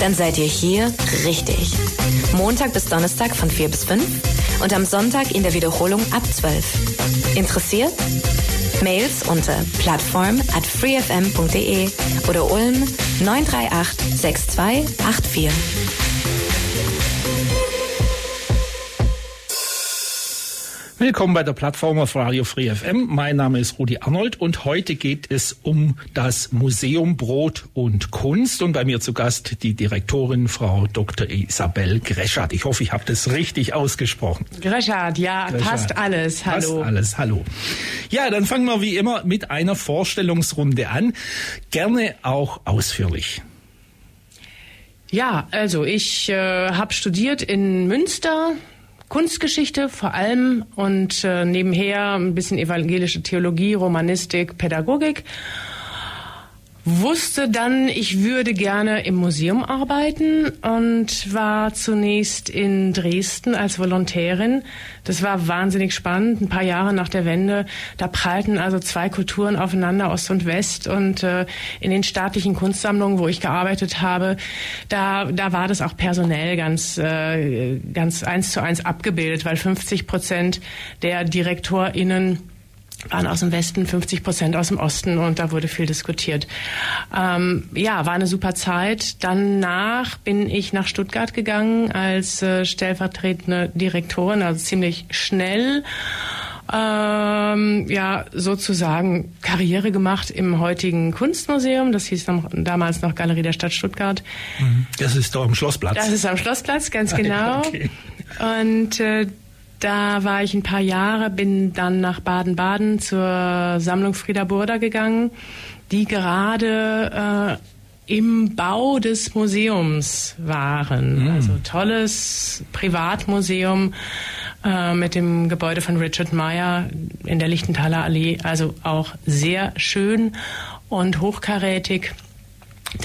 Dann seid ihr hier richtig. Montag bis Donnerstag von 4 bis 5 und am Sonntag in der Wiederholung ab 12. Interessiert? Mails unter plattform at freefm.de oder Ulm 938 6284. Willkommen bei der Plattform auf Radio Free FM. Mein Name ist Rudi Arnold und heute geht es um das Museum Brot und Kunst und bei mir zu Gast die Direktorin Frau Dr. Isabel Greschardt. Ich hoffe, ich habe das richtig ausgesprochen. Greschardt, ja, Greschardt. passt alles. Hallo. Passt alles, hallo. Ja, dann fangen wir wie immer mit einer Vorstellungsrunde an. Gerne auch ausführlich. Ja, also ich äh, habe studiert in Münster, Kunstgeschichte vor allem und äh, nebenher ein bisschen evangelische Theologie, Romanistik, Pädagogik wusste dann, ich würde gerne im Museum arbeiten und war zunächst in Dresden als Volontärin. Das war wahnsinnig spannend. Ein paar Jahre nach der Wende, da prallten also zwei Kulturen aufeinander, Ost und West. Und äh, in den staatlichen Kunstsammlungen, wo ich gearbeitet habe, da, da war das auch personell ganz, äh, ganz eins zu eins abgebildet, weil 50 Prozent der DirektorInnen waren aus dem Westen, 50 Prozent aus dem Osten und da wurde viel diskutiert. Ähm, ja, war eine super Zeit. Danach bin ich nach Stuttgart gegangen als äh, stellvertretende Direktorin, also ziemlich schnell. Ähm, ja, sozusagen Karriere gemacht im heutigen Kunstmuseum. Das hieß noch, damals noch Galerie der Stadt Stuttgart. Mhm. Das ist doch am Schlossplatz. Das ist am Schlossplatz, ganz genau. Okay. Und äh, da war ich ein paar Jahre, bin dann nach Baden-Baden zur Sammlung Frieda Burda gegangen, die gerade äh, im Bau des Museums waren. Mhm. Also tolles Privatmuseum äh, mit dem Gebäude von Richard Meyer in der Lichtenthaler Allee. Also auch sehr schön und hochkarätig.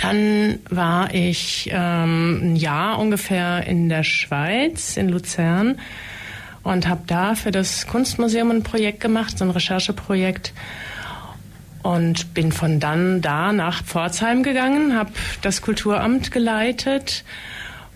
Dann war ich ähm, ein Jahr ungefähr in der Schweiz, in Luzern und habe da für das Kunstmuseum ein Projekt gemacht, so ein Rechercheprojekt und bin von dann da nach Pforzheim gegangen, habe das Kulturamt geleitet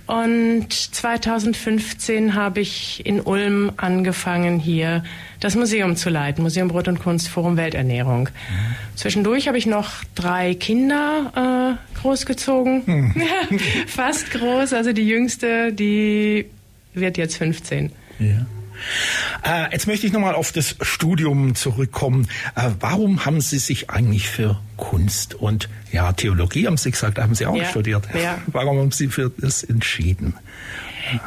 und 2015 habe ich in Ulm angefangen, hier das Museum zu leiten, Museum Brot und Kunst, Forum Welternährung. Mhm. Zwischendurch habe ich noch drei Kinder äh, großgezogen, mhm. fast groß, also die jüngste, die wird jetzt 15. Ja. Äh, jetzt möchte ich nochmal auf das Studium zurückkommen. Äh, warum haben Sie sich eigentlich für Kunst und ja, Theologie, haben Sie gesagt, haben Sie auch ja, studiert. Ja. Warum haben Sie für das entschieden?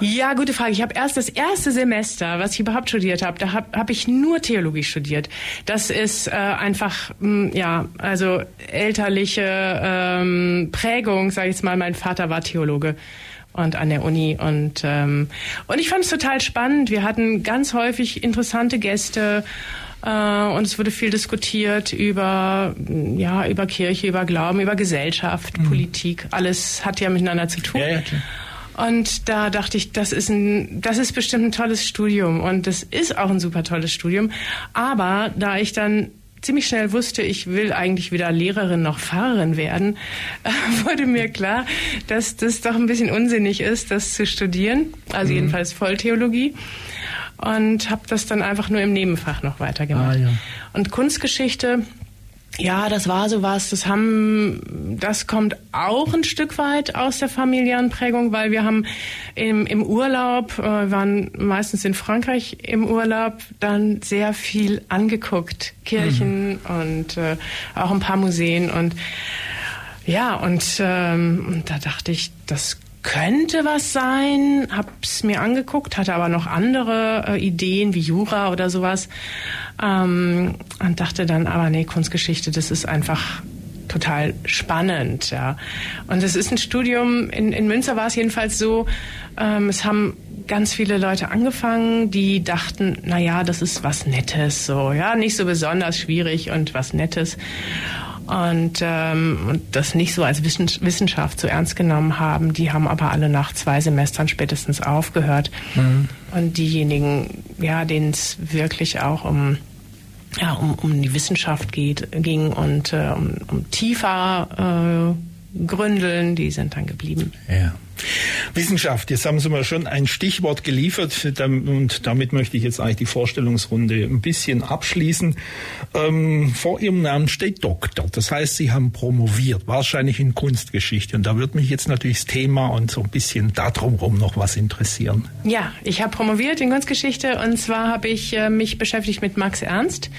Ja, gute Frage. Ich habe erst das erste Semester, was ich überhaupt studiert habe, da habe hab ich nur Theologie studiert. Das ist äh, einfach, mh, hm, ja, also elterliche ähm, Prägung, sage ich jetzt mal. Mein Vater war Theologe und an der Uni. Und, ähm, und ich fand es total spannend. Wir hatten ganz häufig interessante Gäste. Äh, und es wurde viel diskutiert über, ja, über Kirche, über Glauben, über Gesellschaft, mhm. Politik. Alles hat ja miteinander zu tun. Ja, ja, klar. Und da dachte ich, das ist ein, das ist bestimmt ein tolles Studium und das ist auch ein super tolles Studium. Aber da ich dann ziemlich schnell wusste, ich will eigentlich weder Lehrerin noch Pfarrerin werden, wurde mir klar, dass das doch ein bisschen unsinnig ist, das zu studieren. Also mhm. jedenfalls Volltheologie. Und habe das dann einfach nur im Nebenfach noch weitergemacht. Ah, ja. Und Kunstgeschichte ja, das war sowas. Das haben, das kommt auch ein Stück weit aus der familiären Prägung, weil wir haben im, im Urlaub, äh, waren meistens in Frankreich im Urlaub, dann sehr viel angeguckt, Kirchen mhm. und äh, auch ein paar Museen und ja und, ähm, und da dachte ich, das könnte was sein, hab's mir angeguckt, hatte aber noch andere äh, Ideen wie Jura oder sowas. Ähm, und dachte dann, aber nee, Kunstgeschichte, das ist einfach total spannend, ja. Und es ist ein Studium, in, in Münster war es jedenfalls so, ähm, es haben ganz viele Leute angefangen, die dachten, na ja, das ist was Nettes, so, ja, nicht so besonders schwierig und was Nettes und, ähm, und das nicht so als Wissenschaft so ernst genommen haben. Die haben aber alle nach zwei Semestern spätestens aufgehört. Mhm. Und diejenigen, ja, denen es wirklich auch um ja, um, um die Wissenschaft geht, ging und äh, um, um tiefer Gründeln, die sind dann geblieben. Ja. Wissenschaft, jetzt haben Sie mir schon ein Stichwort geliefert und damit möchte ich jetzt eigentlich die Vorstellungsrunde ein bisschen abschließen. Ähm, vor Ihrem Namen steht Doktor, das heißt, Sie haben promoviert, wahrscheinlich in Kunstgeschichte und da würde mich jetzt natürlich das Thema und so ein bisschen darum rum noch was interessieren. Ja, ich habe promoviert in Kunstgeschichte und zwar habe ich äh, mich beschäftigt mit Max Ernst.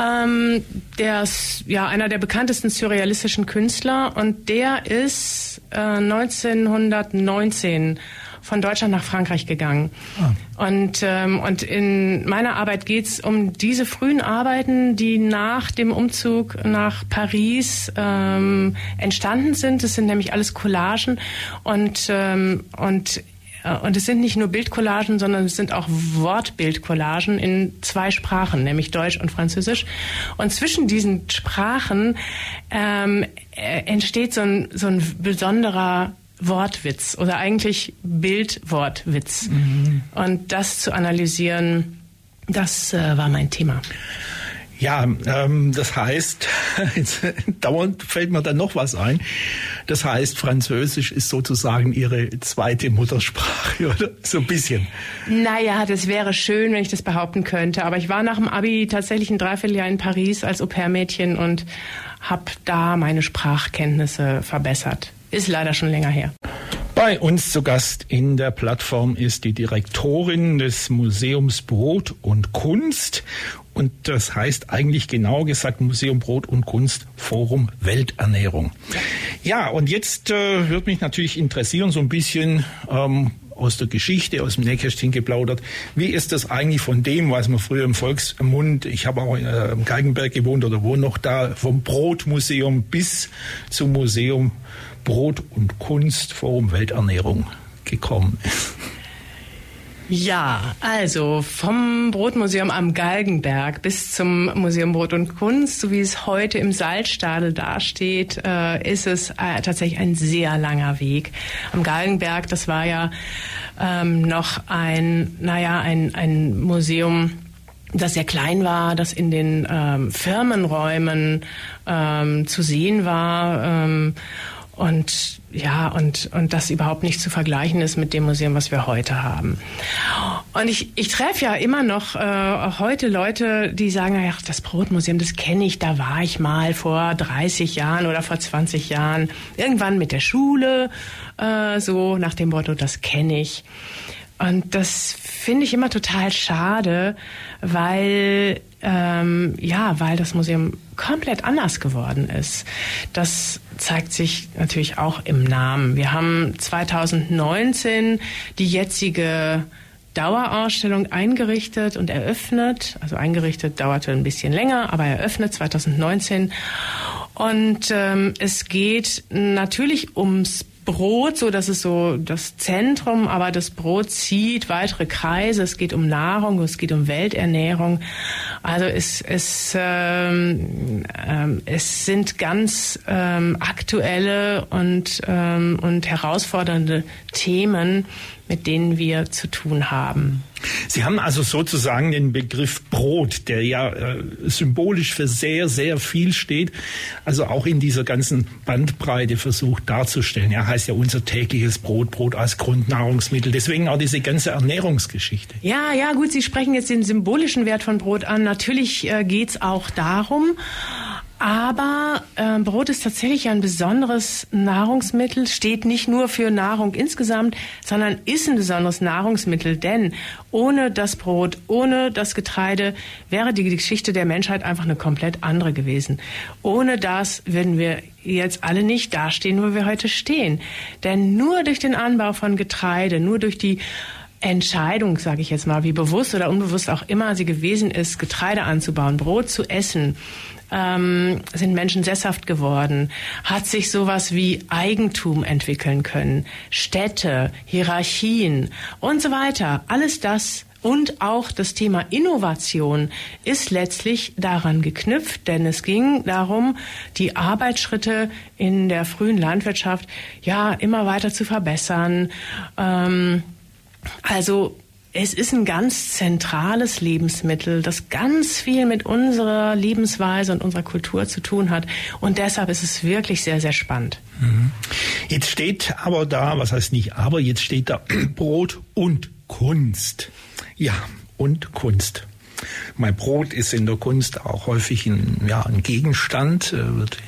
Ähm, der ist ja einer der bekanntesten surrealistischen Künstler und der ist äh, 1919 von Deutschland nach Frankreich gegangen. Ah. Und, ähm, und in meiner Arbeit geht es um diese frühen Arbeiten, die nach dem Umzug nach Paris ähm, entstanden sind. Das sind nämlich alles Collagen und, ähm, und und es sind nicht nur Bildcollagen, sondern es sind auch Wortbildcollagen in zwei Sprachen, nämlich Deutsch und Französisch. Und zwischen diesen Sprachen ähm, äh, entsteht so ein, so ein besonderer Wortwitz oder eigentlich Bildwortwitz. Mhm. Und das zu analysieren, das äh, war mein Thema. Ja, ähm, das heißt, jetzt, dauernd fällt mir dann noch was ein. Das heißt, Französisch ist sozusagen Ihre zweite Muttersprache, oder? So ein bisschen. Naja, das wäre schön, wenn ich das behaupten könnte. Aber ich war nach dem Abi tatsächlich ein Dreivierteljahr in Paris als Au-pair-Mädchen und habe da meine Sprachkenntnisse verbessert. Ist leider schon länger her. Bei uns zu Gast in der Plattform ist die Direktorin des Museums Brot und Kunst. Und das heißt eigentlich genau gesagt Museum Brot und Kunst Forum Welternährung. Ja, und jetzt äh, würde mich natürlich interessieren, so ein bisschen ähm, aus der Geschichte, aus dem Nähkästchen geplaudert. Wie ist das eigentlich von dem, was man früher im Volksmund, ich habe auch äh, im Geigenberg gewohnt oder wohne noch da, vom Brotmuseum bis zum Museum Brot und Kunst Forum Welternährung gekommen ist. Ja, also vom Brotmuseum am Galgenberg bis zum Museum Brot und Kunst, so wie es heute im Salzstadel dasteht, äh, ist es äh, tatsächlich ein sehr langer Weg. Am Galgenberg, das war ja ähm, noch ein, naja, ein, ein Museum, das sehr klein war, das in den ähm, Firmenräumen ähm, zu sehen war. Ähm, und ja, und, und das überhaupt nicht zu vergleichen ist mit dem Museum, was wir heute haben. Und ich, ich treffe ja immer noch äh, heute Leute, die sagen, ach, das Brotmuseum, das kenne ich, da war ich mal vor 30 Jahren oder vor 20 Jahren, irgendwann mit der Schule, äh, so nach dem Motto, das kenne ich. Und das finde ich immer total schade, weil ähm, ja, weil das Museum komplett anders geworden ist. Das zeigt sich natürlich auch im Namen. Wir haben 2019 die jetzige Dauerausstellung eingerichtet und eröffnet. Also eingerichtet dauerte ein bisschen länger, aber eröffnet 2019. Und ähm, es geht natürlich ums Brot, so das ist so das Zentrum, aber das Brot zieht weitere Kreise. Es geht um Nahrung, es geht um Welternährung. Also es, es, ähm, ähm, es sind ganz ähm, aktuelle und, ähm, und herausfordernde Themen, mit denen wir zu tun haben. Sie haben also sozusagen den Begriff Brot, der ja äh, symbolisch für sehr, sehr viel steht, also auch in dieser ganzen Bandbreite versucht darzustellen. Ja, heißt ja unser tägliches Brot, Brot als Grundnahrungsmittel. Deswegen auch diese ganze Ernährungsgeschichte. Ja, ja, gut, Sie sprechen jetzt den symbolischen Wert von Brot an. Natürlich äh, geht es auch darum, aber äh, Brot ist tatsächlich ein besonderes Nahrungsmittel, steht nicht nur für Nahrung insgesamt, sondern ist ein besonderes Nahrungsmittel. Denn ohne das Brot, ohne das Getreide wäre die Geschichte der Menschheit einfach eine komplett andere gewesen. Ohne das würden wir jetzt alle nicht dastehen, wo wir heute stehen. Denn nur durch den Anbau von Getreide, nur durch die Entscheidung, sage ich jetzt mal, wie bewusst oder unbewusst auch immer sie gewesen ist, Getreide anzubauen, Brot zu essen, ähm, sind Menschen sesshaft geworden, hat sich sowas wie Eigentum entwickeln können, Städte, Hierarchien und so weiter. Alles das und auch das Thema Innovation ist letztlich daran geknüpft, denn es ging darum, die Arbeitsschritte in der frühen Landwirtschaft ja immer weiter zu verbessern. Ähm, also es ist ein ganz zentrales Lebensmittel, das ganz viel mit unserer Lebensweise und unserer Kultur zu tun hat. Und deshalb ist es wirklich sehr, sehr spannend. Mhm. Jetzt steht aber da, was heißt nicht aber, jetzt steht da Brot und Kunst. Ja, und Kunst. Mein Brot ist in der Kunst auch häufig ein, ja, ein Gegenstand, äh, wird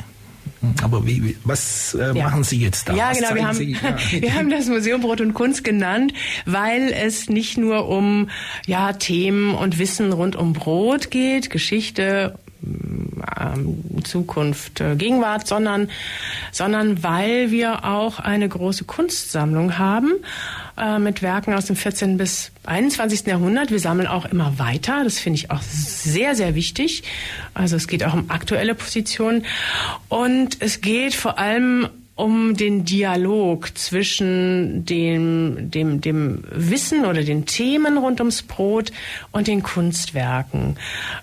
aber wie, was äh, ja. machen Sie jetzt da? Ja, genau. Wir haben, Sie, ja. wir haben das Museum Brot und Kunst genannt, weil es nicht nur um ja, Themen und Wissen rund um Brot geht, Geschichte, ähm, Zukunft, äh, Gegenwart, sondern, sondern weil wir auch eine große Kunstsammlung haben äh, mit Werken aus dem 14. bis 21. Jahrhundert. Wir sammeln auch immer weiter. Das finde ich auch sehr, sehr wichtig. Also es geht auch um aktuelle Positionen. Und es geht vor allem um den Dialog zwischen dem, dem, dem Wissen oder den Themen rund ums Brot und den Kunstwerken.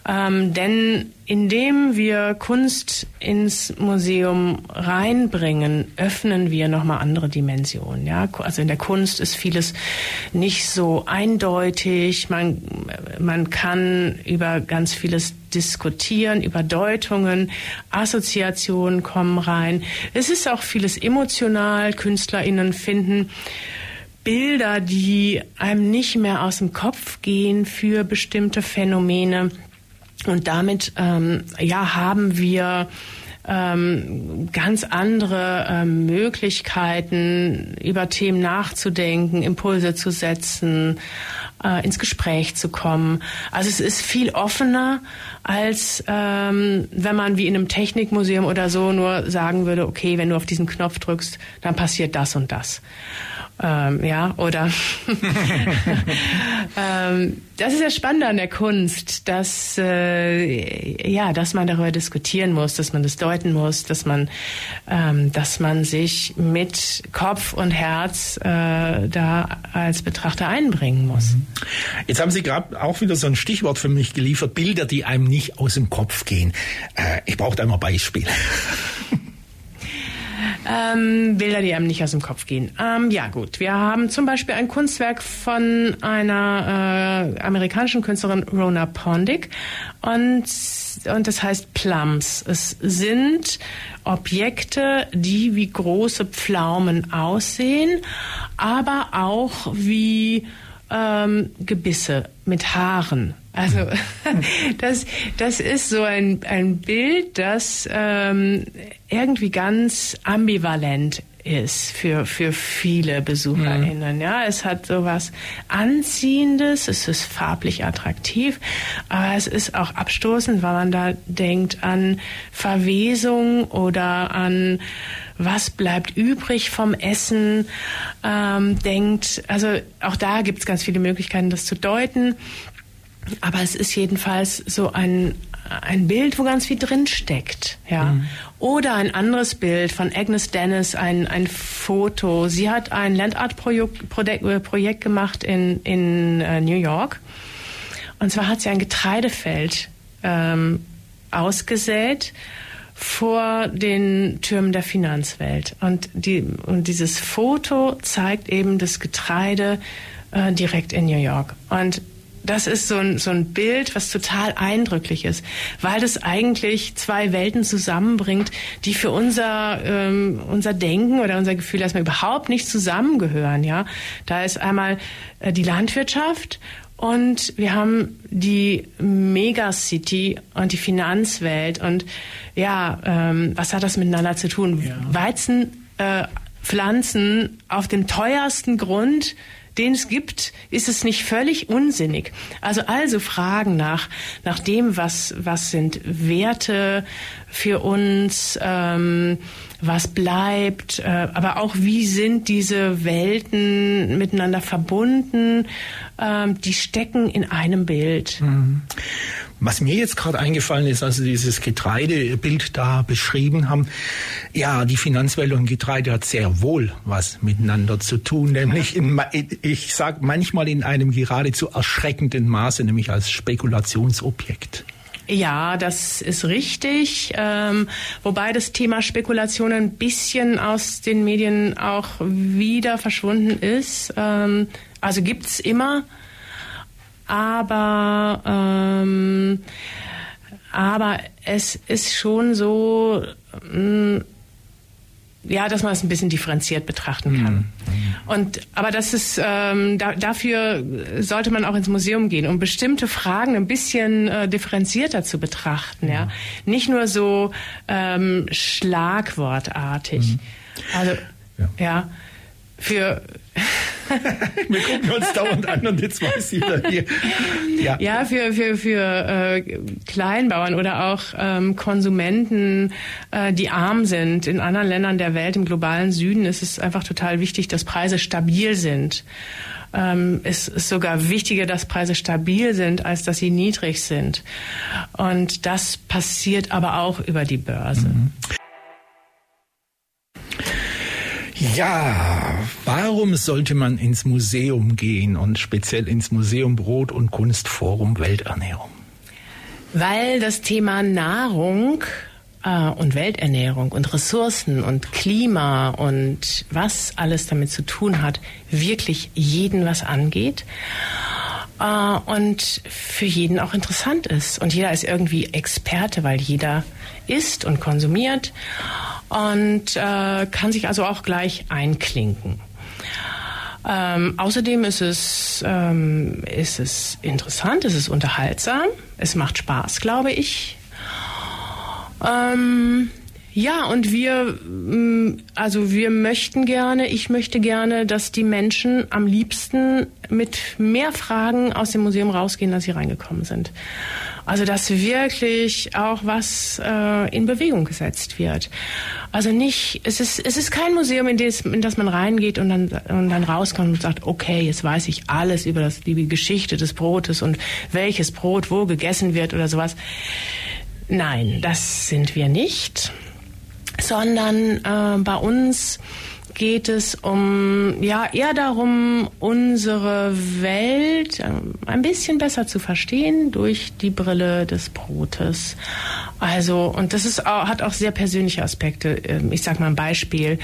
Ähm, denn indem wir Kunst ins Museum reinbringen, öffnen wir nochmal andere Dimensionen. Ja? Also in der Kunst ist vieles nicht so eindeutig. Man, man kann über ganz vieles diskutieren, über Deutungen, Assoziationen kommen rein. Es ist auch vieles emotional. KünstlerInnen finden Bilder, die einem nicht mehr aus dem Kopf gehen für bestimmte Phänomene. Und damit ähm, ja haben wir ähm, ganz andere ähm, Möglichkeiten, über Themen nachzudenken, Impulse zu setzen, äh, ins Gespräch zu kommen. Also es ist viel offener, als ähm, wenn man wie in einem Technikmuseum oder so nur sagen würde, okay, wenn du auf diesen Knopf drückst, dann passiert das und das ähm, ja, oder ähm, das ist ja spannend an der Kunst, dass äh, ja, dass man darüber diskutieren muss, dass man das deuten muss, dass man, ähm, dass man sich mit Kopf und Herz äh, da als Betrachter einbringen muss. Jetzt haben Sie gerade auch wieder so ein Stichwort für mich geliefert: Bilder, die einem nicht aus dem Kopf gehen. Äh, ich brauche da mal Beispiele. Ähm, Bilder, die einem nicht aus dem Kopf gehen. Ähm, ja, gut. Wir haben zum Beispiel ein Kunstwerk von einer äh, amerikanischen Künstlerin Rona Pondick und, und das heißt Plums. Es sind Objekte, die wie große Pflaumen aussehen, aber auch wie ähm, Gebisse mit Haaren. Also das, das ist so ein, ein Bild, das ähm, irgendwie ganz ambivalent ist für, für viele BesucherInnen. Mhm. Ja, es hat so was Anziehendes, es ist farblich attraktiv, aber es ist auch abstoßend, weil man da denkt an Verwesung oder an was bleibt übrig vom Essen, ähm, denkt, also auch da gibt es ganz viele Möglichkeiten, das zu deuten. Aber es ist jedenfalls so ein, ein Bild, wo ganz viel drin steckt, ja. Mhm. Oder ein anderes Bild von Agnes Dennis, ein, ein Foto. Sie hat ein Landart-Projekt äh, Projekt gemacht in, in uh, New York. Und zwar hat sie ein Getreidefeld ähm, ausgesät vor den Türmen der Finanzwelt. Und, die, und dieses Foto zeigt eben das Getreide äh, direkt in New York. Und das ist so ein, so ein Bild, was total eindrücklich ist, weil das eigentlich zwei Welten zusammenbringt, die für unser, ähm, unser Denken oder unser Gefühl erstmal überhaupt nicht zusammengehören. Ja, Da ist einmal äh, die Landwirtschaft und wir haben die Megacity und die Finanzwelt. Und ja, ähm, was hat das miteinander zu tun? Ja. Weizen äh, pflanzen auf dem teuersten Grund, den es gibt, ist es nicht völlig unsinnig. Also also Fragen nach nach dem, was was sind Werte für uns, ähm, was bleibt, äh, aber auch wie sind diese Welten miteinander verbunden, ähm, die stecken in einem Bild. Mhm. Was mir jetzt gerade eingefallen ist, als Sie dieses Getreidebild da beschrieben haben, ja, die Finanzwelt und Getreide hat sehr wohl was miteinander zu tun, nämlich in, ich sage manchmal in einem geradezu erschreckenden Maße, nämlich als Spekulationsobjekt. Ja, das ist richtig. Ähm, wobei das Thema Spekulation ein bisschen aus den Medien auch wieder verschwunden ist. Ähm, also gibt's immer. Aber ähm, aber es ist schon so, mh, mm, ja, dass man es ein bisschen differenziert betrachten kann. Mhm. Und aber das ist ähm, da, dafür sollte man auch ins Museum gehen, um bestimmte Fragen ein bisschen äh, differenzierter zu betrachten. Ja, nicht nur so ähm, schlagwortartig. Mhm. Also ja. ja, für Wir gucken uns dauernd an und jetzt weiß jeder hier. Ja, ja für, für, für äh, Kleinbauern oder auch ähm, Konsumenten, äh, die arm sind. In anderen Ländern der Welt, im globalen Süden, ist es einfach total wichtig, dass Preise stabil sind. Ähm, es ist sogar wichtiger, dass Preise stabil sind, als dass sie niedrig sind. Und das passiert aber auch über die Börse. Mhm. Ja, warum sollte man ins Museum gehen und speziell ins Museum Brot und Kunstforum Welternährung? Weil das Thema Nahrung äh, und Welternährung und Ressourcen und Klima und was alles damit zu tun hat, wirklich jeden was angeht äh, und für jeden auch interessant ist. Und jeder ist irgendwie Experte, weil jeder isst und konsumiert und äh, kann sich also auch gleich einklinken. Ähm, außerdem ist es, ähm, ist es interessant, es ist unterhaltsam, es macht Spaß, glaube ich. Ähm, ja, und wir, mm, also wir möchten gerne, ich möchte gerne, dass die Menschen am liebsten mit mehr Fragen aus dem Museum rausgehen, als sie reingekommen sind. Also dass wirklich auch was äh, in Bewegung gesetzt wird. Also nicht, es ist, es ist kein Museum, in das, in das man reingeht und dann, und dann rauskommt und sagt, okay, jetzt weiß ich alles über das, die Geschichte des Brotes und welches Brot wo gegessen wird oder sowas. Nein, das sind wir nicht, sondern äh, bei uns geht es um, ja, eher darum, unsere Welt äh, ein bisschen besser zu verstehen durch die Brille des Brotes. Also, und das ist auch, hat auch sehr persönliche Aspekte. Ähm, ich sage mal ein Beispiel.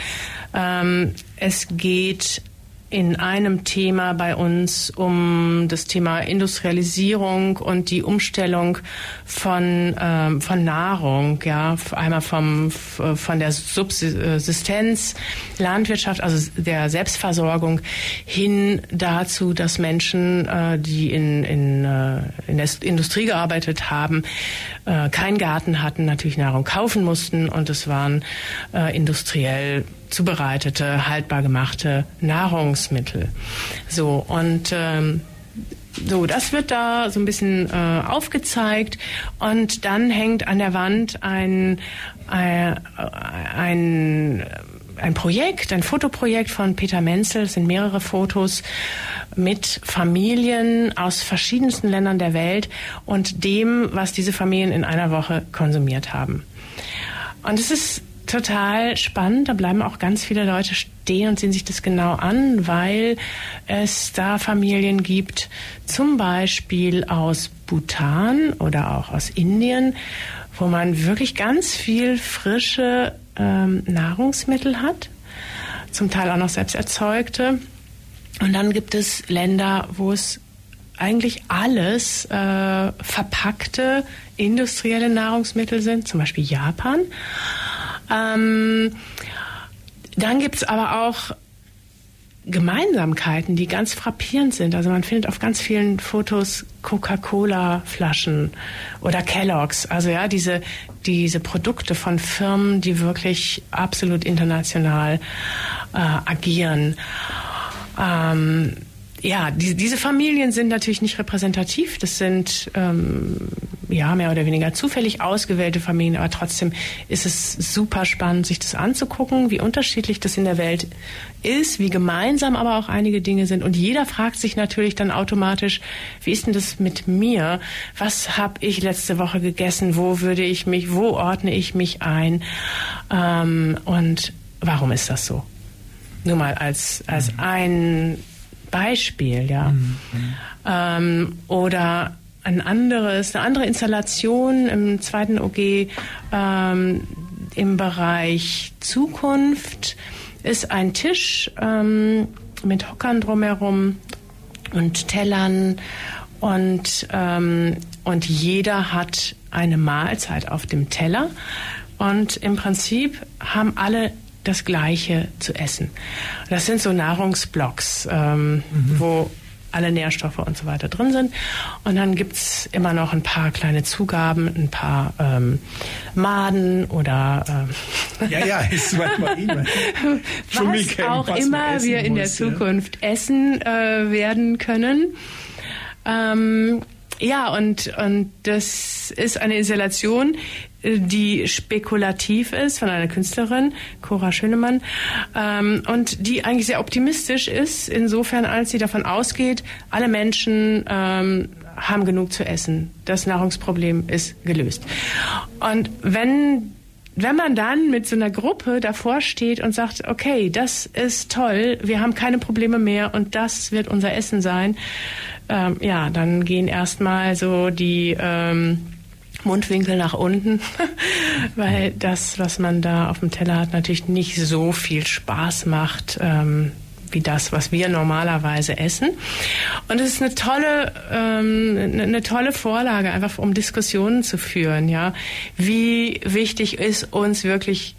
Ähm, es geht in einem Thema bei uns um das Thema Industrialisierung und die Umstellung von ähm, von Nahrung, ja, einmal vom von der Subsistenz Landwirtschaft, also der Selbstversorgung hin dazu, dass Menschen, äh, die in in äh, in der Industrie gearbeitet haben, äh, keinen Garten hatten, natürlich Nahrung kaufen mussten. Und es waren äh, industriell zubereitete, haltbar gemachte Nahrungsmittel. So und ähm, so, das wird da so ein bisschen äh, aufgezeigt und dann hängt an der Wand ein, äh, ein, ein Projekt, ein Fotoprojekt von Peter Menzel. Es sind mehrere Fotos mit Familien aus verschiedensten Ländern der Welt und dem, was diese Familien in einer Woche konsumiert haben. Und es ist total spannend. Da bleiben auch ganz viele Leute stehen und sehen sich das genau an, weil es da Familien gibt, zum Beispiel aus Bhutan oder auch aus Indien, wo man wirklich ganz viel frische ähm, Nahrungsmittel hat, zum Teil auch noch selbst erzeugte. Und dann gibt es Länder, wo es eigentlich alles äh, verpackte industrielle Nahrungsmittel sind, zum Beispiel Japan. Ähm, dann gibt's aber auch Gemeinsamkeiten, die ganz frappierend sind. Also man findet auf ganz vielen Fotos Coca-Cola-Flaschen oder Kellogg's. Also ja, diese, diese Produkte von Firmen, die wirklich absolut international äh, agieren. Ähm, ja, die, diese Familien sind natürlich nicht repräsentativ. Das sind ähm, ja mehr oder weniger zufällig ausgewählte Familien, aber trotzdem ist es super spannend, sich das anzugucken, wie unterschiedlich das in der Welt ist, wie gemeinsam aber auch einige Dinge sind. Und jeder fragt sich natürlich dann automatisch, wie ist denn das mit mir? Was habe ich letzte Woche gegessen? Wo würde ich mich? Wo ordne ich mich ein? Ähm, und warum ist das so? Nur mal als als ein Beispiel, ja. Mhm. Ähm, oder ein anderes, eine andere Installation im zweiten OG ähm, im Bereich Zukunft ist ein Tisch ähm, mit Hockern drumherum und Tellern Und, ähm, und jeder hat eine Mahlzeit auf dem Teller. Und im Prinzip haben alle das Gleiche zu essen. Das sind so Nahrungsblocks, ähm, mhm. wo alle Nährstoffe und so weiter drin sind. Und dann gibt's immer noch ein paar kleine Zugaben, ein paar ähm, Maden oder ähm, ja, ja, ist manchmal was auch immer wir in der Zukunft ja. essen äh, werden können. Ähm, ja, und, und das ist eine Installation, äh, die spekulativ ist von einer Künstlerin, Cora Schönemann, ähm, und die eigentlich sehr optimistisch ist, insofern als sie davon ausgeht, alle Menschen ähm, haben genug zu essen. Das Nahrungsproblem ist gelöst. Und wenn wenn man dann mit so einer Gruppe davor steht und sagt, okay, das ist toll, wir haben keine Probleme mehr und das wird unser Essen sein, ähm, ja, dann gehen erstmal so die ähm, Mundwinkel nach unten, weil das, was man da auf dem Teller hat, natürlich nicht so viel Spaß macht. Ähm, wie das, was wir normalerweise essen. Und es ist eine tolle, ähm, eine tolle Vorlage, einfach um Diskussionen zu führen. Ja, wie wichtig ist uns wirklich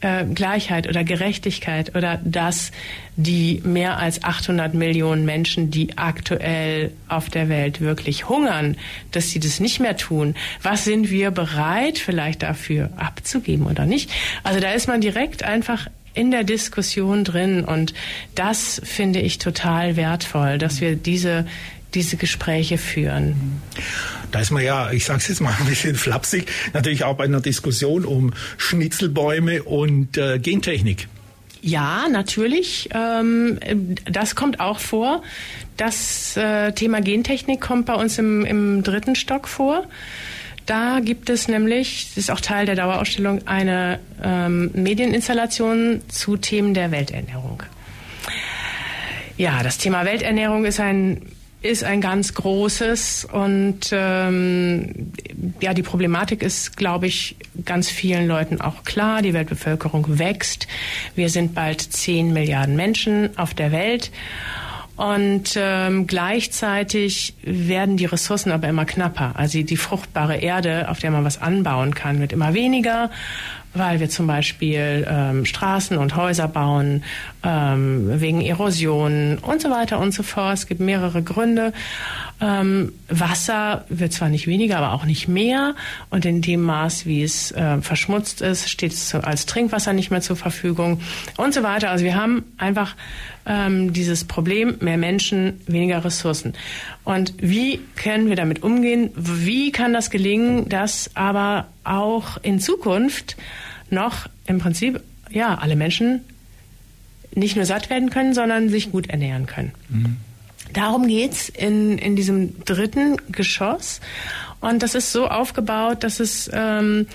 äh, Gleichheit oder Gerechtigkeit oder dass die mehr als 800 Millionen Menschen, die aktuell auf der Welt wirklich hungern, dass sie das nicht mehr tun. Was sind wir bereit vielleicht dafür abzugeben oder nicht? Also da ist man direkt einfach in der Diskussion drin und das finde ich total wertvoll, dass wir diese diese Gespräche führen. Da ist man ja, ich sage es jetzt mal ein bisschen flapsig, natürlich auch bei einer Diskussion um Schnitzelbäume und äh, Gentechnik. Ja, natürlich. Ähm, das kommt auch vor. Das äh, Thema Gentechnik kommt bei uns im, im dritten Stock vor. Da gibt es nämlich, das ist auch Teil der Dauerausstellung, eine ähm, Medieninstallation zu Themen der Welternährung. Ja, das Thema Welternährung ist ein ist ein ganz großes und ähm, ja, die Problematik ist, glaube ich, ganz vielen Leuten auch klar. Die Weltbevölkerung wächst. Wir sind bald zehn Milliarden Menschen auf der Welt. Und ähm, gleichzeitig werden die Ressourcen aber immer knapper. Also die fruchtbare Erde, auf der man was anbauen kann, wird immer weniger weil wir zum Beispiel ähm, Straßen und Häuser bauen, ähm, wegen Erosion und so weiter und so fort. Es gibt mehrere Gründe. Ähm, Wasser wird zwar nicht weniger, aber auch nicht mehr. Und in dem Maß, wie es äh, verschmutzt ist, steht es als Trinkwasser nicht mehr zur Verfügung und so weiter. Also wir haben einfach ähm, dieses Problem, mehr Menschen, weniger Ressourcen. Und wie können wir damit umgehen? Wie kann das gelingen, dass aber auch in Zukunft noch im Prinzip ja alle Menschen nicht nur satt werden können, sondern sich gut ernähren können. Mhm. Darum geht's in, in diesem dritten Geschoss. Und das ist so aufgebaut, dass es ähm,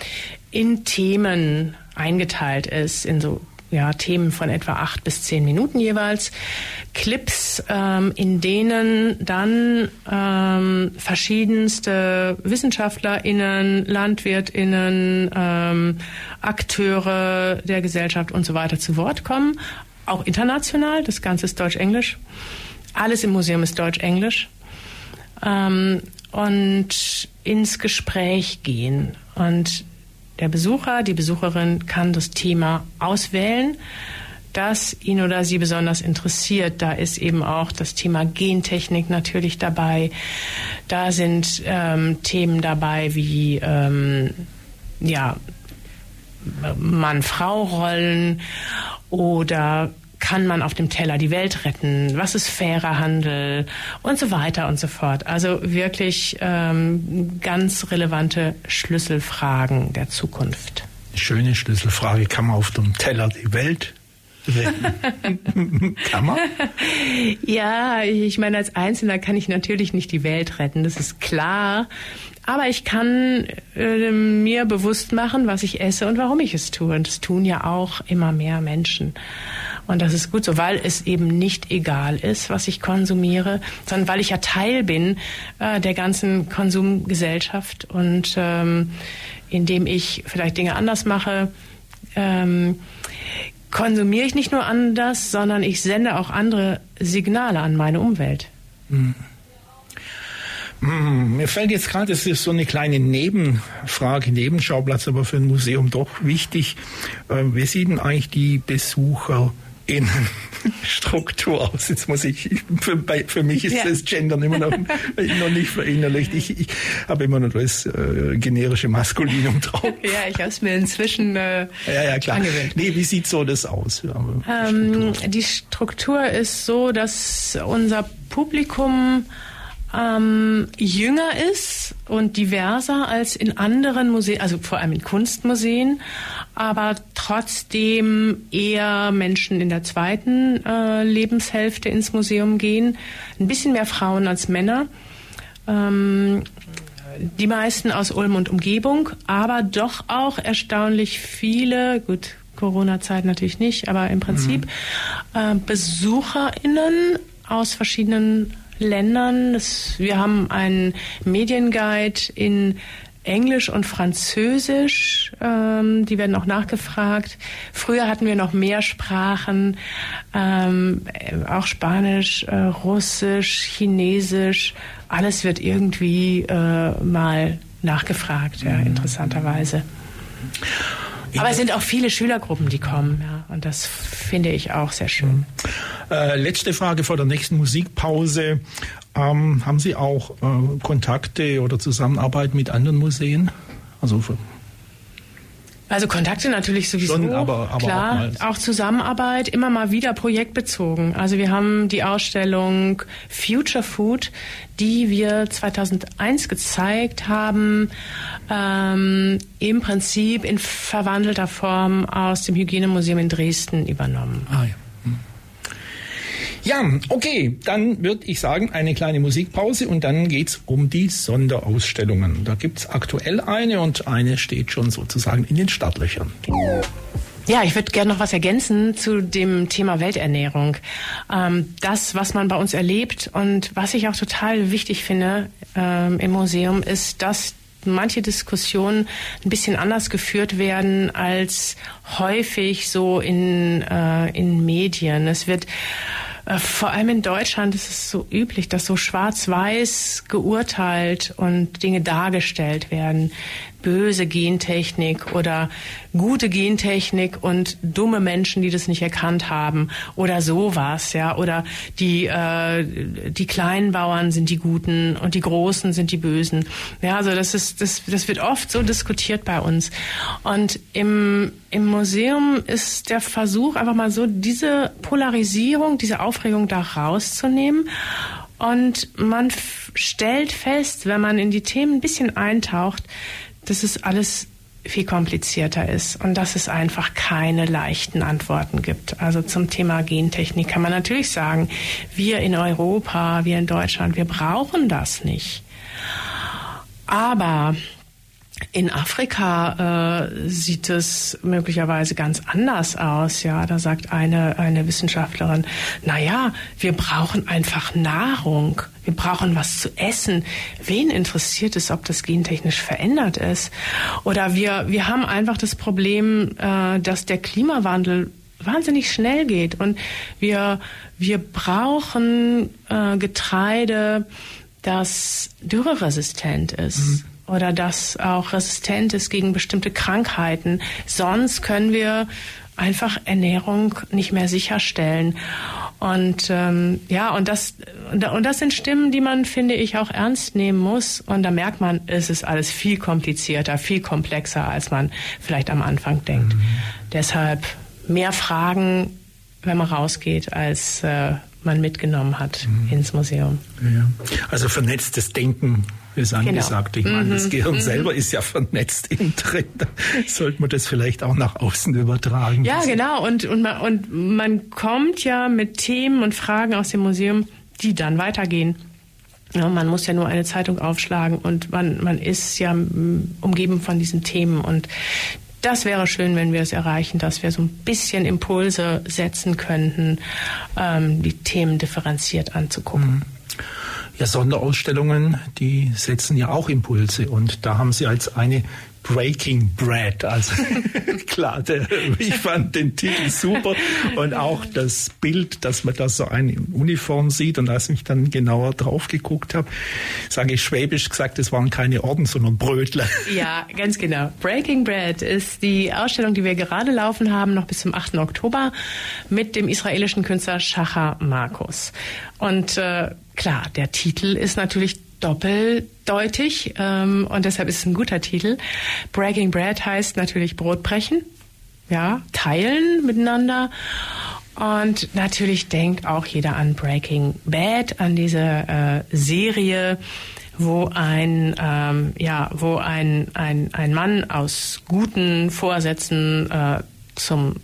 in Themen eingeteilt ist, in so ja, Themen von etwa acht bis zehn Minuten jeweils, Clips, ähm, in denen dann ähm, verschiedenste WissenschaftlerInnen, LandwirtInnen, ähm, Akteure der Gesellschaft und so weiter zu Wort kommen. Auch international, das Ganze ist Deutsch-Englisch. Alles im Museum ist Deutsch-Englisch. Ähm, und ins Gespräch gehen. Und der Besucher, die Besucherin kann das Thema auswählen, das ihn oder sie besonders interessiert. Da ist eben auch das Thema Gentechnik natürlich dabei. Da sind ähm, Themen dabei wie ähm, ja, Mann-Frau-Rollen oder kann man auf dem Teller die Welt retten? Was ist fairer Handel? Und so weiter und so fort. Also wirklich ähm, ganz relevante Schlüsselfragen der Zukunft. Schöne Schlüsselfrage, kann man auf dem Teller die Welt? kann man? Ja, ich meine, als Einzelner kann ich natürlich nicht die Welt retten, das ist klar. Aber ich kann äh, mir bewusst machen, was ich esse und warum ich es tue. Und das tun ja auch immer mehr Menschen. Und das ist gut so, weil es eben nicht egal ist, was ich konsumiere, sondern weil ich ja Teil bin äh, der ganzen Konsumgesellschaft und ähm, indem ich vielleicht Dinge anders mache, ähm, konsumiere ich nicht nur anders, sondern ich sende auch andere Signale an meine Umwelt. Mhm. Hm, mir fällt jetzt gerade, das ist so eine kleine Nebenfrage, Nebenschauplatz, aber für ein Museum doch wichtig. Äh, wie sieht denn eigentlich die Besucher Innenstruktur aus. Jetzt muss ich, für, bei, für mich ist ja. das Gendern immer noch, noch nicht verinnerlicht. Ich, ich habe immer noch das äh, generische Maskulinum drauf. Ja, ich habe es mir inzwischen äh, ja, ja, klar. angewöhnt. Nee, wie sieht so das aus? Ähm, die Struktur ist so, dass unser Publikum ähm, jünger ist und diverser als in anderen Museen, also vor allem in Kunstmuseen, aber trotzdem eher Menschen in der zweiten äh, Lebenshälfte ins Museum gehen. Ein bisschen mehr Frauen als Männer. Ähm, die meisten aus Ulm und Umgebung, aber doch auch erstaunlich viele, gut, Corona-Zeit natürlich nicht, aber im Prinzip mhm. äh, BesucherInnen aus verschiedenen Ländern. Wir haben einen Medienguide in Englisch und Französisch, ähm, die werden auch nachgefragt. Früher hatten wir noch mehr Sprachen, ähm, auch Spanisch, äh, Russisch, Chinesisch. Alles wird irgendwie äh, mal nachgefragt, ja, mhm. Aber es sind auch viele Schülergruppen, die kommen, ja, und das finde ich auch sehr schön. Äh, letzte Frage vor der nächsten Musikpause. Ähm, haben Sie auch äh, Kontakte oder Zusammenarbeit mit anderen Museen? Also also Kontakte natürlich sowieso, Schon, aber, aber klar, auch, auch, Zusammenarbeit, immer mal wieder projektbezogen. Also wir haben die Ausstellung Future Food, die wir 2001 gezeigt haben, ähm, im Prinzip in verwandelter Form aus dem Hygienemuseum in Dresden übernommen. Ah, ja. Ja, okay, dann würde ich sagen, eine kleine Musikpause und dann geht's um die Sonderausstellungen. Da gibt's aktuell eine und eine steht schon sozusagen in den Startlöchern. Ja, ich würde gerne noch was ergänzen zu dem Thema Welternährung. Ähm, das, was man bei uns erlebt und was ich auch total wichtig finde ähm, im Museum, ist, dass manche Diskussionen ein bisschen anders geführt werden als häufig so in, äh, in Medien. Es wird vor allem in Deutschland ist es so üblich, dass so schwarz-weiß geurteilt und Dinge dargestellt werden böse Gentechnik oder gute Gentechnik und dumme Menschen, die das nicht erkannt haben oder sowas, ja, oder die äh, die kleinen Bauern sind die Guten und die Großen sind die Bösen. Ja, also das ist das das wird oft so diskutiert bei uns. Und im im Museum ist der Versuch einfach mal so diese Polarisierung, diese Aufregung da rauszunehmen. Und man stellt fest, wenn man in die Themen ein bisschen eintaucht, dass es alles viel komplizierter ist und dass es einfach keine leichten Antworten gibt. Also zum Thema Gentechnik kann man natürlich sagen, wir in Europa, wir in Deutschland, wir brauchen das nicht. Aber in Afrika äh, sieht es möglicherweise ganz anders aus. Ja, da sagt eine eine Wissenschaftlerin: Na ja, wir brauchen einfach Nahrung. Wir brauchen was zu essen. Wen interessiert es, ob das gentechnisch verändert ist? Oder wir wir haben einfach das Problem, äh, dass der Klimawandel wahnsinnig schnell geht und wir wir brauchen äh, Getreide, das dürreresistent ist. Mhm oder das auch resistent ist gegen bestimmte Krankheiten. Sonst können wir einfach Ernährung nicht mehr sicherstellen. Und ähm, ja, und das und das sind Stimmen, die man finde ich auch ernst nehmen muss. Und da merkt man, es ist alles viel komplizierter, viel komplexer, als man vielleicht am Anfang denkt. Mhm. Deshalb mehr Fragen, wenn man rausgeht, als äh, man mitgenommen hat mhm. ins Museum. Ja. Also vernetztes Denken ist genau. angesagt. Genau. Ich meine, das mhm. Gehirn mhm. selber ist ja vernetzt innen drin. Da sollte man das vielleicht auch nach außen übertragen. Ja, genau. Und, und, man, und man kommt ja mit Themen und Fragen aus dem Museum, die dann weitergehen. Ja, man muss ja nur eine Zeitung aufschlagen und man, man ist ja umgeben von diesen Themen und das wäre schön, wenn wir es erreichen, dass wir so ein bisschen Impulse setzen könnten, ähm, die Themen differenziert anzugucken. Mhm. Ja, Sonderausstellungen, die setzen ja auch Impulse und da haben Sie als eine Breaking Bread. Also klar, der, ich fand den Titel super und auch das Bild, dass man da so eine Uniform sieht und als ich dann genauer drauf geguckt habe, sage ich schwäbisch gesagt, es waren keine Orden, sondern Brötler. Ja, ganz genau. Breaking Bread ist die Ausstellung, die wir gerade laufen haben, noch bis zum 8. Oktober mit dem israelischen Künstler Shachar Markus. Und äh, klar, der Titel ist natürlich doppeldeutig ähm, und deshalb ist es ein guter Titel. Breaking Bread heißt natürlich Brotbrechen, ja, teilen miteinander. Und natürlich denkt auch jeder an Breaking Bad, an diese äh, Serie, wo ein ähm, ja, wo ein, ein ein Mann aus guten Vorsätzen äh, zum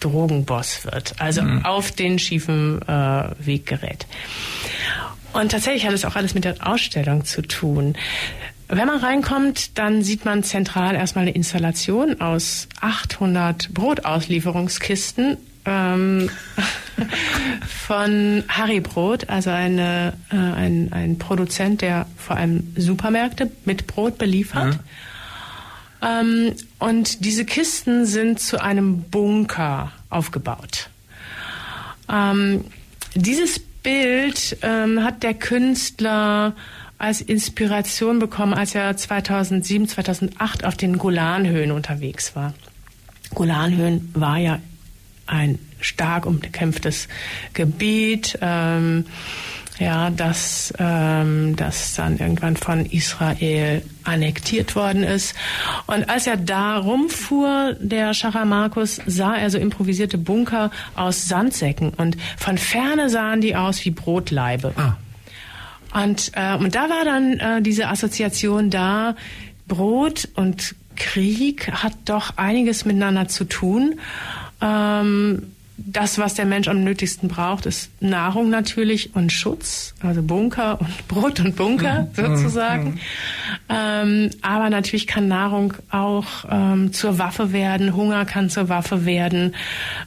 Drogenboss wird, also mhm. auf den schiefen äh, Weg gerät. Und tatsächlich hat es auch alles mit der Ausstellung zu tun. Wenn man reinkommt, dann sieht man zentral erstmal eine Installation aus 800 Brotauslieferungskisten ähm, von Harry Brot, also eine, äh, ein, ein Produzent, der vor allem Supermärkte mit Brot beliefert. Ja. Ähm, und diese Kisten sind zu einem Bunker aufgebaut. Ähm, dieses Bild ähm, hat der Künstler als Inspiration bekommen, als er 2007, 2008 auf den Golanhöhen unterwegs war. Golanhöhen war ja ein stark umkämpftes Gebiet. Ähm, ja, dass ähm, das dann irgendwann von Israel annektiert worden ist. Und als er da rumfuhr, der Schacher Markus, sah er so improvisierte Bunker aus Sandsäcken und von ferne sahen die aus wie Brotleibe. Ah. Und, äh, und da war dann äh, diese Assoziation da, Brot und Krieg hat doch einiges miteinander zu tun. Ähm, das, was der Mensch am nötigsten braucht, ist Nahrung natürlich und Schutz, also Bunker und Brot und Bunker mhm. sozusagen. Mhm. Ähm, aber natürlich kann Nahrung auch ähm, zur Waffe werden, Hunger kann zur Waffe werden.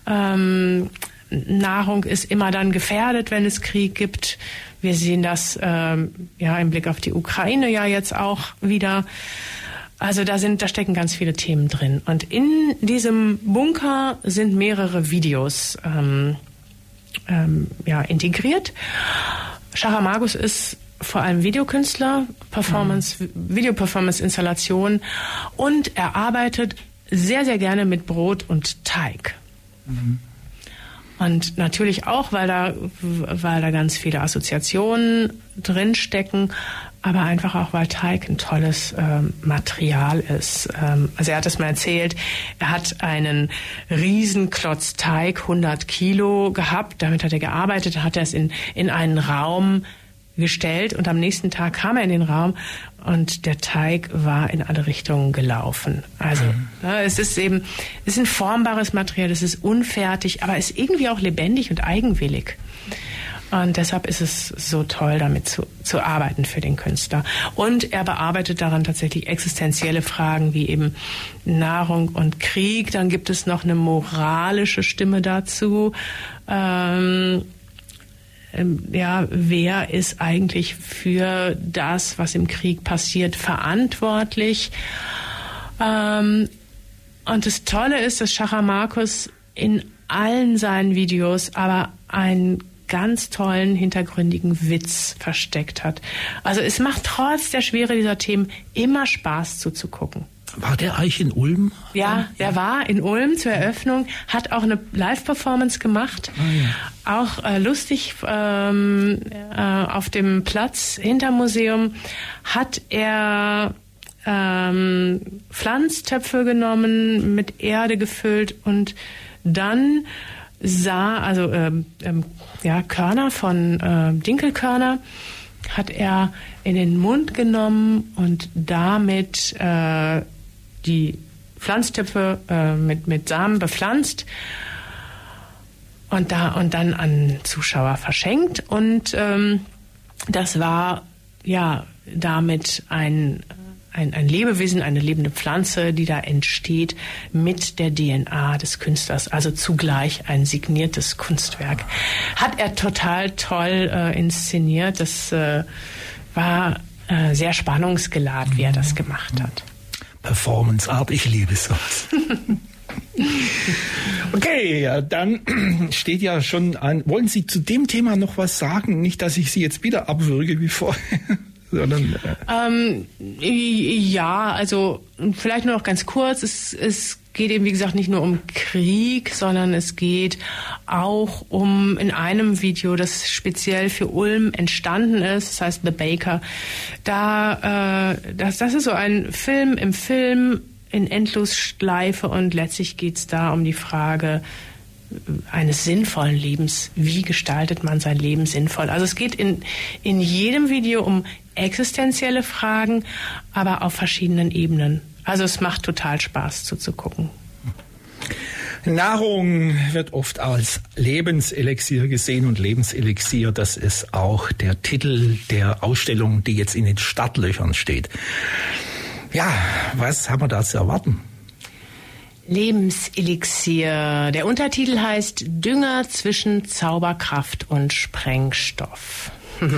Ähm, Nahrung ist immer dann gefährdet, wenn es Krieg gibt. Wir sehen das ähm, ja im Blick auf die Ukraine ja jetzt auch wieder. Also da sind, da stecken ganz viele Themen drin. Und in diesem Bunker sind mehrere Videos ähm, ähm, ja, integriert. Charamagus ist vor allem Videokünstler, Performance, mhm. Video-Performance-Installation und er arbeitet sehr, sehr gerne mit Brot und Teig. Mhm. Und natürlich auch, weil da, weil da ganz viele Assoziationen drinstecken, aber einfach auch, weil Teig ein tolles ähm, Material ist. Ähm, also er hat es mal erzählt, er hat einen Riesenklotz Teig, 100 Kilo gehabt, damit hat er gearbeitet, hat er es in, in einen Raum gestellt und am nächsten Tag kam er in den Raum und der Teig war in alle Richtungen gelaufen. Also mhm. ne, es ist eben, es ist ein formbares Material, es ist unfertig, aber es ist irgendwie auch lebendig und eigenwillig. Und deshalb ist es so toll, damit zu, zu arbeiten für den Künstler. Und er bearbeitet daran tatsächlich existenzielle Fragen wie eben Nahrung und Krieg. Dann gibt es noch eine moralische Stimme dazu. Ähm, ja, wer ist eigentlich für das, was im Krieg passiert, verantwortlich? Ähm, und das Tolle ist, dass Schacher Markus in allen seinen Videos aber einen ganz tollen hintergründigen Witz versteckt hat. Also es macht trotz der Schwere dieser Themen immer Spaß zuzugucken. War der eigentlich in Ulm? Ja, der war in Ulm zur Eröffnung, hat auch eine Live-Performance gemacht. Ah, ja. Auch äh, lustig ähm, äh, auf dem Platz hinter Museum hat er ähm, Pflanztöpfe genommen, mit Erde gefüllt und dann sah, also ähm, ähm, ja, Körner von äh, Dinkelkörner hat er in den Mund genommen und damit äh, die Pflanztöpfe äh, mit, mit Samen bepflanzt und da und dann an Zuschauer verschenkt und ähm, das war ja damit ein ein, ein Lebewesen, eine lebende Pflanze, die da entsteht mit der DNA des Künstlers, also zugleich ein signiertes Kunstwerk. Hat er total toll äh, inszeniert. Das äh, war äh, sehr spannungsgeladen, wie er das gemacht hat. Performance Art. Ich liebe sowas. Okay, ja, dann steht ja schon an. Wollen Sie zu dem Thema noch was sagen? Nicht, dass ich Sie jetzt wieder abwürge wie vorher. Sondern, äh ähm, ja, also vielleicht nur noch ganz kurz. Es, es geht eben, wie gesagt, nicht nur um Krieg, sondern es geht auch um in einem Video, das speziell für Ulm entstanden ist, das heißt The Baker. Da, äh, das, das ist so ein Film im Film in Endlosschleife und letztlich geht es da um die Frage eines sinnvollen Lebens. Wie gestaltet man sein Leben sinnvoll? Also es geht in, in jedem Video um existenzielle Fragen, aber auf verschiedenen Ebenen. Also es macht total Spaß zuzugucken. Nahrung wird oft als Lebenselixier gesehen und Lebenselixier, das ist auch der Titel der Ausstellung, die jetzt in den Startlöchern steht. Ja, was haben wir da zu erwarten? Lebenselixier. Der Untertitel heißt Dünger zwischen Zauberkraft und Sprengstoff.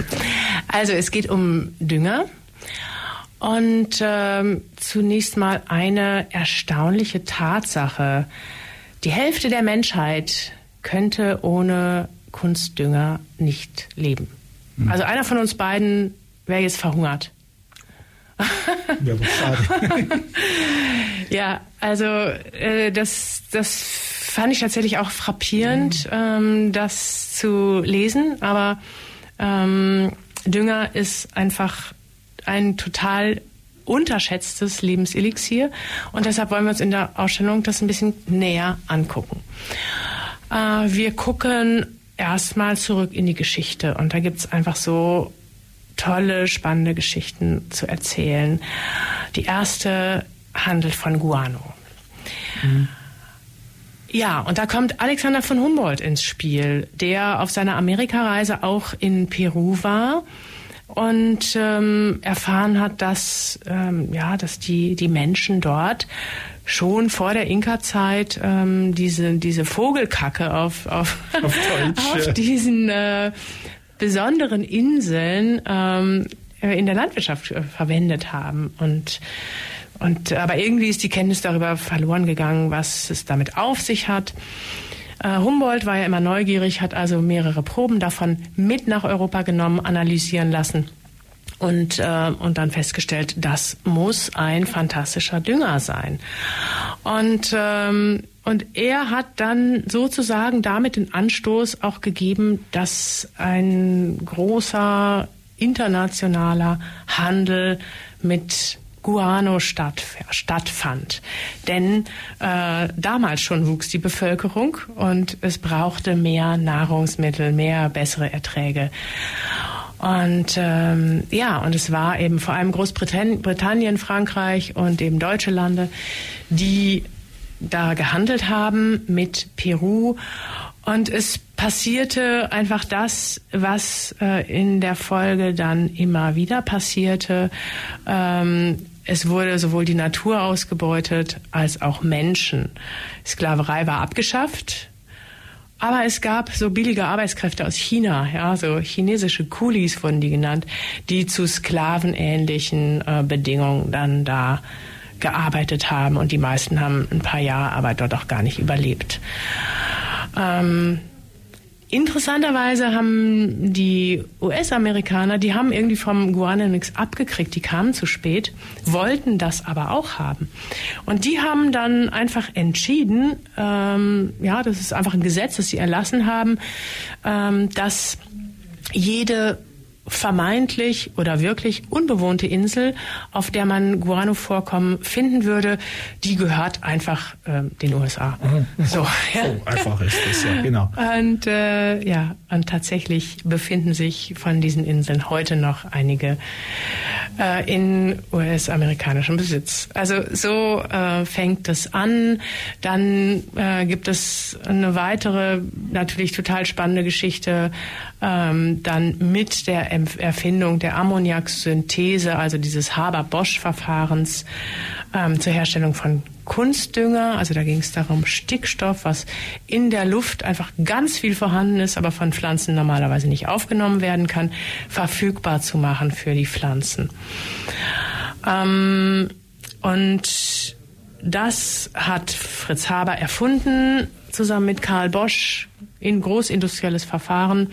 also es geht um Dünger. Und ähm, zunächst mal eine erstaunliche Tatsache. Die Hälfte der Menschheit könnte ohne Kunstdünger nicht leben. Mhm. Also einer von uns beiden wäre jetzt verhungert. Ja, ja, also äh, das, das fand ich tatsächlich auch frappierend, mhm. ähm, das zu lesen. Aber ähm, Dünger ist einfach ein total unterschätztes Lebenselixier und deshalb wollen wir uns in der Ausstellung das ein bisschen näher angucken. Äh, wir gucken erstmal zurück in die Geschichte und da gibt es einfach so tolle, spannende Geschichten zu erzählen. Die erste handelt von Guano. Mhm. Ja, und da kommt Alexander von Humboldt ins Spiel, der auf seiner Amerikareise auch in Peru war und ähm, erfahren hat, dass ähm, ja, dass die die Menschen dort schon vor der Inka-Zeit ähm, diese diese Vogelkacke auf auf, auf, auf diesen äh, besonderen Inseln ähm, in der Landwirtschaft äh, verwendet haben und und aber irgendwie ist die Kenntnis darüber verloren gegangen, was es damit auf sich hat. Äh, Humboldt war ja immer neugierig, hat also mehrere Proben davon mit nach Europa genommen, analysieren lassen und, äh, und dann festgestellt, das muss ein fantastischer Dünger sein. Und, ähm, und er hat dann sozusagen damit den Anstoß auch gegeben, dass ein großer internationaler Handel mit Guano statt, stattfand. Denn äh, damals schon wuchs die Bevölkerung und es brauchte mehr Nahrungsmittel, mehr bessere Erträge. Und ähm, ja, und es war eben vor allem Großbritannien, Frankreich und eben deutsche Lande, die da gehandelt haben mit Peru. Und es passierte einfach das, was äh, in der Folge dann immer wieder passierte. Ähm, es wurde sowohl die Natur ausgebeutet als auch Menschen. Sklaverei war abgeschafft. Aber es gab so billige Arbeitskräfte aus China, ja, so chinesische Kulis wurden die genannt, die zu sklavenähnlichen äh, Bedingungen dann da gearbeitet haben und die meisten haben ein paar Jahre aber dort auch gar nicht überlebt. Ähm, Interessanterweise haben die US-Amerikaner, die haben irgendwie vom Guano nichts abgekriegt, die kamen zu spät, wollten das aber auch haben. Und die haben dann einfach entschieden, ähm, ja, das ist einfach ein Gesetz, das sie erlassen haben, ähm, dass jede vermeintlich oder wirklich unbewohnte Insel, auf der man Guano-Vorkommen finden würde, die gehört einfach äh, den USA. Mhm. So, ja. so einfach ist das ja, genau. Und äh, ja, und tatsächlich befinden sich von diesen Inseln heute noch einige äh, in US-amerikanischem Besitz. Also so äh, fängt es an. Dann äh, gibt es eine weitere, natürlich total spannende Geschichte, ähm, dann mit der Erfindung der Ammoniaksynthese, also dieses Haber-Bosch-Verfahrens ähm, zur Herstellung von Kunstdünger. Also da ging es darum, Stickstoff, was in der Luft einfach ganz viel vorhanden ist, aber von Pflanzen normalerweise nicht aufgenommen werden kann, verfügbar zu machen für die Pflanzen. Ähm, und das hat Fritz Haber erfunden, zusammen mit Karl Bosch in großindustrielles Verfahren.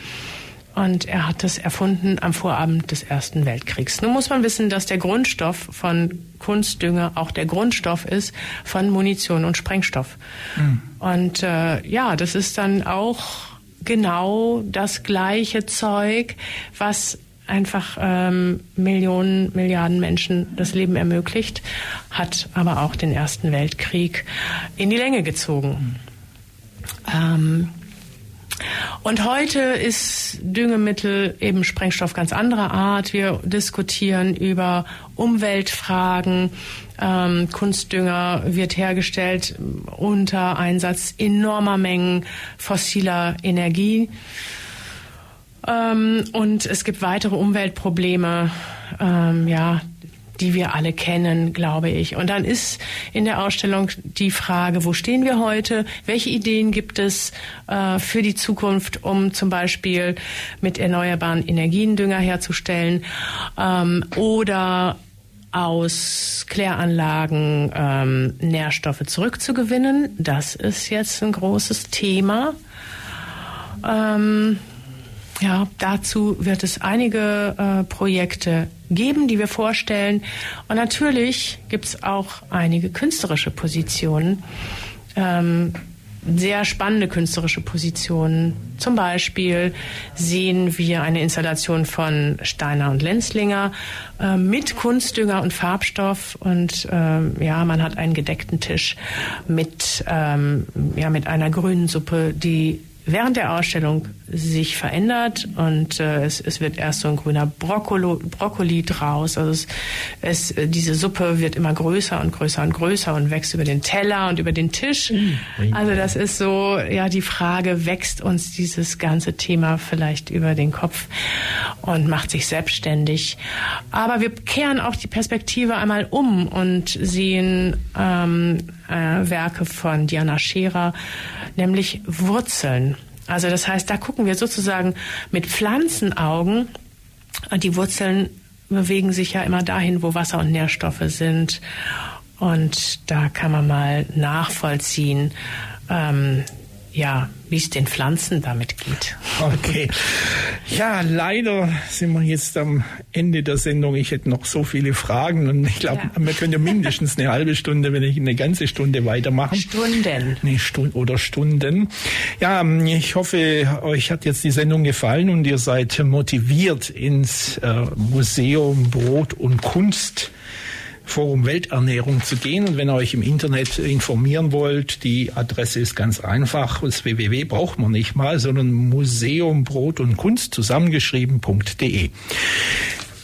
Und er hat das erfunden am Vorabend des Ersten Weltkriegs. Nun muss man wissen, dass der Grundstoff von Kunstdünger auch der Grundstoff ist von Munition und Sprengstoff. Mhm. Und äh, ja, das ist dann auch genau das gleiche Zeug, was einfach ähm, Millionen, Milliarden Menschen das Leben ermöglicht, hat aber auch den Ersten Weltkrieg in die Länge gezogen. Ähm, und heute ist Düngemittel eben Sprengstoff ganz anderer Art. Wir diskutieren über Umweltfragen. Ähm, Kunstdünger wird hergestellt unter Einsatz enormer Mengen fossiler Energie. Ähm, und es gibt weitere Umweltprobleme, ähm, ja, die wir alle kennen, glaube ich. Und dann ist in der Ausstellung die Frage, wo stehen wir heute? Welche Ideen gibt es äh, für die Zukunft, um zum Beispiel mit erneuerbaren Energien Dünger herzustellen ähm, oder aus Kläranlagen ähm, Nährstoffe zurückzugewinnen? Das ist jetzt ein großes Thema. Ähm, ja, dazu wird es einige äh, Projekte geben, die wir vorstellen. Und natürlich gibt es auch einige künstlerische Positionen, ähm, sehr spannende künstlerische Positionen. Zum Beispiel sehen wir eine Installation von Steiner und Lenzlinger äh, mit Kunstdünger und Farbstoff und ähm, ja, man hat einen gedeckten Tisch mit ähm, ja mit einer grünen Suppe, die während der Ausstellung sich verändert und äh, es, es wird erst so ein grüner Brokkolo, Brokkoli draus. Also es, es, äh, diese Suppe wird immer größer und größer und größer und wächst über den Teller und über den Tisch. Mhm. Also das ist so, ja, die Frage, wächst uns dieses ganze Thema vielleicht über den Kopf und macht sich selbstständig. Aber wir kehren auch die Perspektive einmal um und sehen ähm, äh, Werke von Diana Scherer, nämlich Wurzeln. Also das heißt, da gucken wir sozusagen mit Pflanzenaugen. Die Wurzeln bewegen sich ja immer dahin, wo Wasser und Nährstoffe sind. Und da kann man mal nachvollziehen, ähm, ja, wie es den Pflanzen damit geht. Okay. Ja, leider sind wir jetzt am Ende der Sendung. Ich hätte noch so viele Fragen und ich glaube, ja. wir können ja mindestens eine halbe Stunde, wenn nicht eine ganze Stunde weitermachen. Stunden. Eine Stunde oder Stunden. Ja, ich hoffe, euch hat jetzt die Sendung gefallen und ihr seid motiviert ins äh, Museum Brot und Kunst Forum Welternährung zu gehen. Und wenn ihr euch im Internet informieren wollt, die Adresse ist ganz einfach. Das www braucht man nicht mal, sondern Museum Brot und Kunst zusammengeschrieben.de.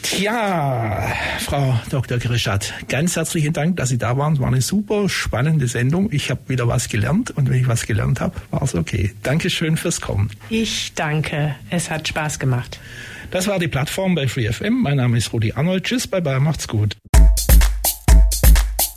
Tja, Frau Dr. Grischat, ganz herzlichen Dank, dass Sie da waren. Es war eine super spannende Sendung. Ich habe wieder was gelernt und wenn ich was gelernt habe, war es okay. Dankeschön fürs Kommen. Ich danke. Es hat Spaß gemacht. Das war die Plattform bei FreeFM. Mein Name ist Rudi Arnold. Tschüss, bye bye, macht's gut.